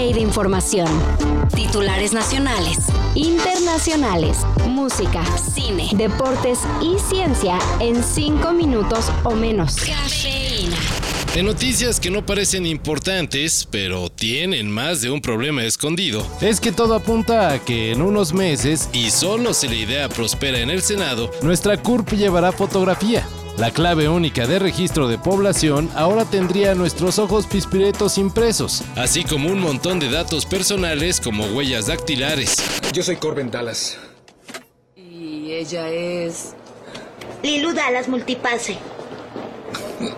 de información. Titulares nacionales, internacionales, música, cine, deportes y ciencia en 5 minutos o menos. Cafeína. De noticias que no parecen importantes, pero tienen más de un problema escondido, es que todo apunta a que en unos meses, y solo si la idea prospera en el Senado, nuestra CURP llevará fotografía. La clave única de registro de población ahora tendría nuestros ojos pispiretos impresos, así como un montón de datos personales como huellas dactilares. Yo soy Corbin Dallas. Y ella es... Lilu Dallas Multipase.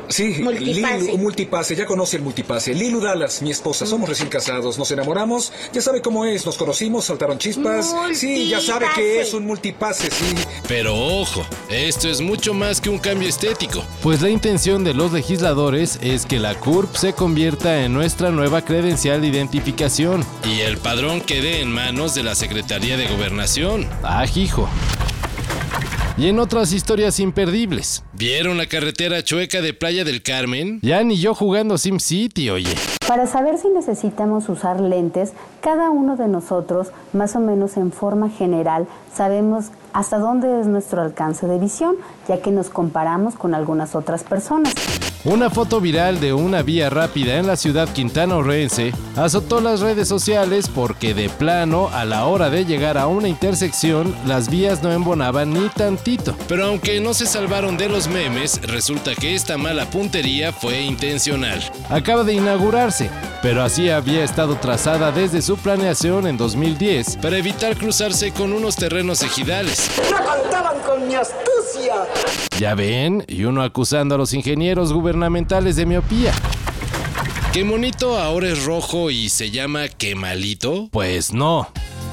Sí, Multipase. Lilu, multipase, ya conoce el multipase. Lilu Dallas, mi esposa, somos recién casados, nos enamoramos, ya sabe cómo es, nos conocimos, saltaron chispas. Sí, ya sabe que es un multipase, sí. Pero ojo, esto es mucho más que un cambio estético, pues la intención de los legisladores es que la CURP se convierta en nuestra nueva credencial de identificación y el padrón quede en manos de la Secretaría de Gobernación. Ah, hijo. Y en otras historias imperdibles. ¿Vieron la carretera chueca de Playa del Carmen? Ya ni yo jugando SimCity, oye. Para saber si necesitamos usar lentes, cada uno de nosotros, más o menos en forma general, sabemos hasta dónde es nuestro alcance de visión, ya que nos comparamos con algunas otras personas. Una foto viral de una vía rápida en la ciudad quintanarroense azotó las redes sociales porque de plano a la hora de llegar a una intersección las vías no embonaban ni tantito. Pero aunque no se salvaron de los memes, resulta que esta mala puntería fue intencional. Acaba de inaugurarse, pero así había estado trazada desde su planeación en 2010 para evitar cruzarse con unos terrenos ejidales. ¡No contaban con mi astucia! Ya ven, y uno acusando a los ingenieros gubernamentales de miopía. ¿Que Monito ahora es rojo y se llama Quemalito? Pues no.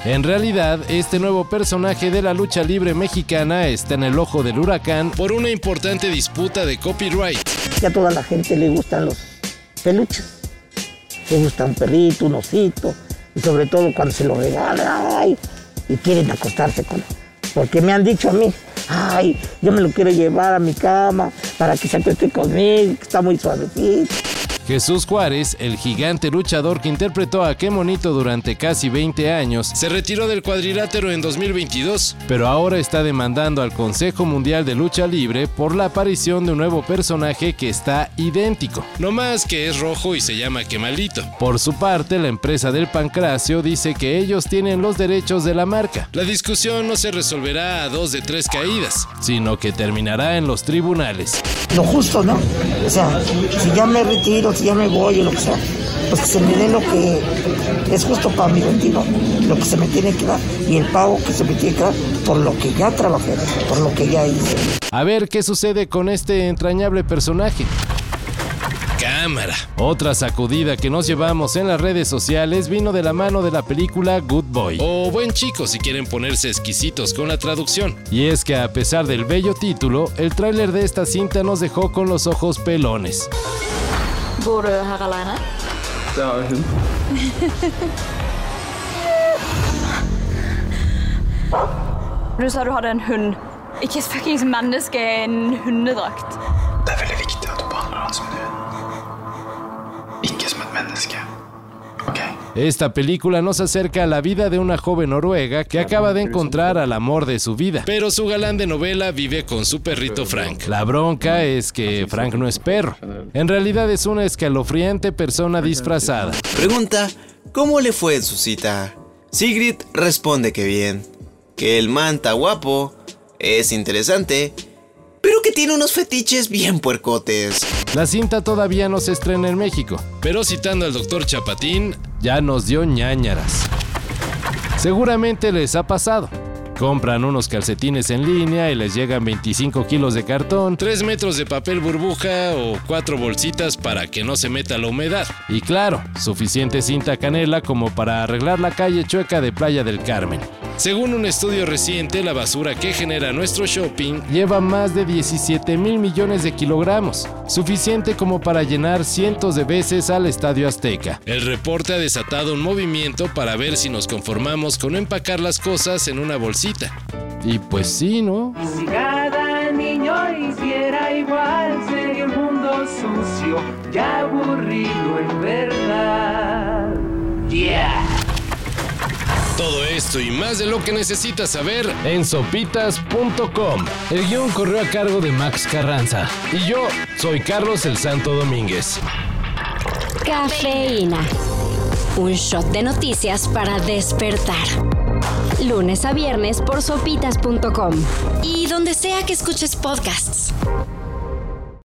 En realidad, este nuevo personaje de la lucha libre mexicana está en el ojo del huracán por una importante disputa de copyright. que a toda la gente le gustan los peluches. Le gusta un perrito, un osito, y sobre todo cuando se lo regalan, y quieren acostarse con él. Porque me han dicho a mí, ay, yo me lo quiero llevar a mi cama para que se acueste conmigo, que está muy suavecito. Jesús Juárez, el gigante luchador que interpretó a Qué Monito durante casi 20 años, se retiró del cuadrilátero en 2022, pero ahora está demandando al Consejo Mundial de Lucha Libre por la aparición de un nuevo personaje que está idéntico, no más que es rojo y se llama Quemalito. Por su parte, la empresa del Pancracio dice que ellos tienen los derechos de la marca. La discusión no se resolverá a dos de tres caídas, sino que terminará en los tribunales. Lo justo, ¿no? O sea, si ya me retiro, si ya me voy o lo que sea, pues que se me dé lo que es justo para mi retiro, lo que se me tiene que dar y el pago que se me tiene que dar por lo que ya trabajé, por lo que ya hice. A ver qué sucede con este entrañable personaje. Cámara. Otra sacudida que nos llevamos en las redes sociales vino de la mano de la película Good Boy. O Buen Chico si quieren ponerse exquisitos con la traducción. Y es que a pesar del bello título, el tráiler de esta cinta nos dejó con los ojos pelones. Du? Du sa du hadde en hund. Ikke fuckings menneske i en hundedrakt. Esta película nos acerca a la vida de una joven noruega que acaba de encontrar al amor de su vida. Pero su galán de novela vive con su perrito Frank. La bronca es que Frank no es perro. En realidad es una escalofriante persona disfrazada. Pregunta, ¿cómo le fue en su cita? Sigrid responde que bien, que el man está guapo, es interesante, pero que tiene unos fetiches bien puercotes. La cinta todavía no se estrena en México, pero citando al doctor Chapatín, ya nos dio ñañaras. Seguramente les ha pasado. Compran unos calcetines en línea y les llegan 25 kilos de cartón, 3 metros de papel burbuja o 4 bolsitas para que no se meta la humedad. Y claro, suficiente cinta canela como para arreglar la calle chueca de Playa del Carmen. Según un estudio reciente, la basura que genera nuestro shopping lleva más de 17 mil millones de kilogramos, suficiente como para llenar cientos de veces al Estadio Azteca. El reporte ha desatado un movimiento para ver si nos conformamos con empacar las cosas en una bolsita. Y pues sí, ¿no? Si cada niño hiciera igual, sería un mundo sucio y aburrido en verdad. Yeah. Todo esto y más de lo que necesitas saber en sopitas.com. El guion corrió a cargo de Max Carranza. Y yo soy Carlos el Santo Domínguez. Cafeína. Un shot de noticias para despertar. Lunes a viernes por sopitas.com. Y donde sea que escuches podcasts.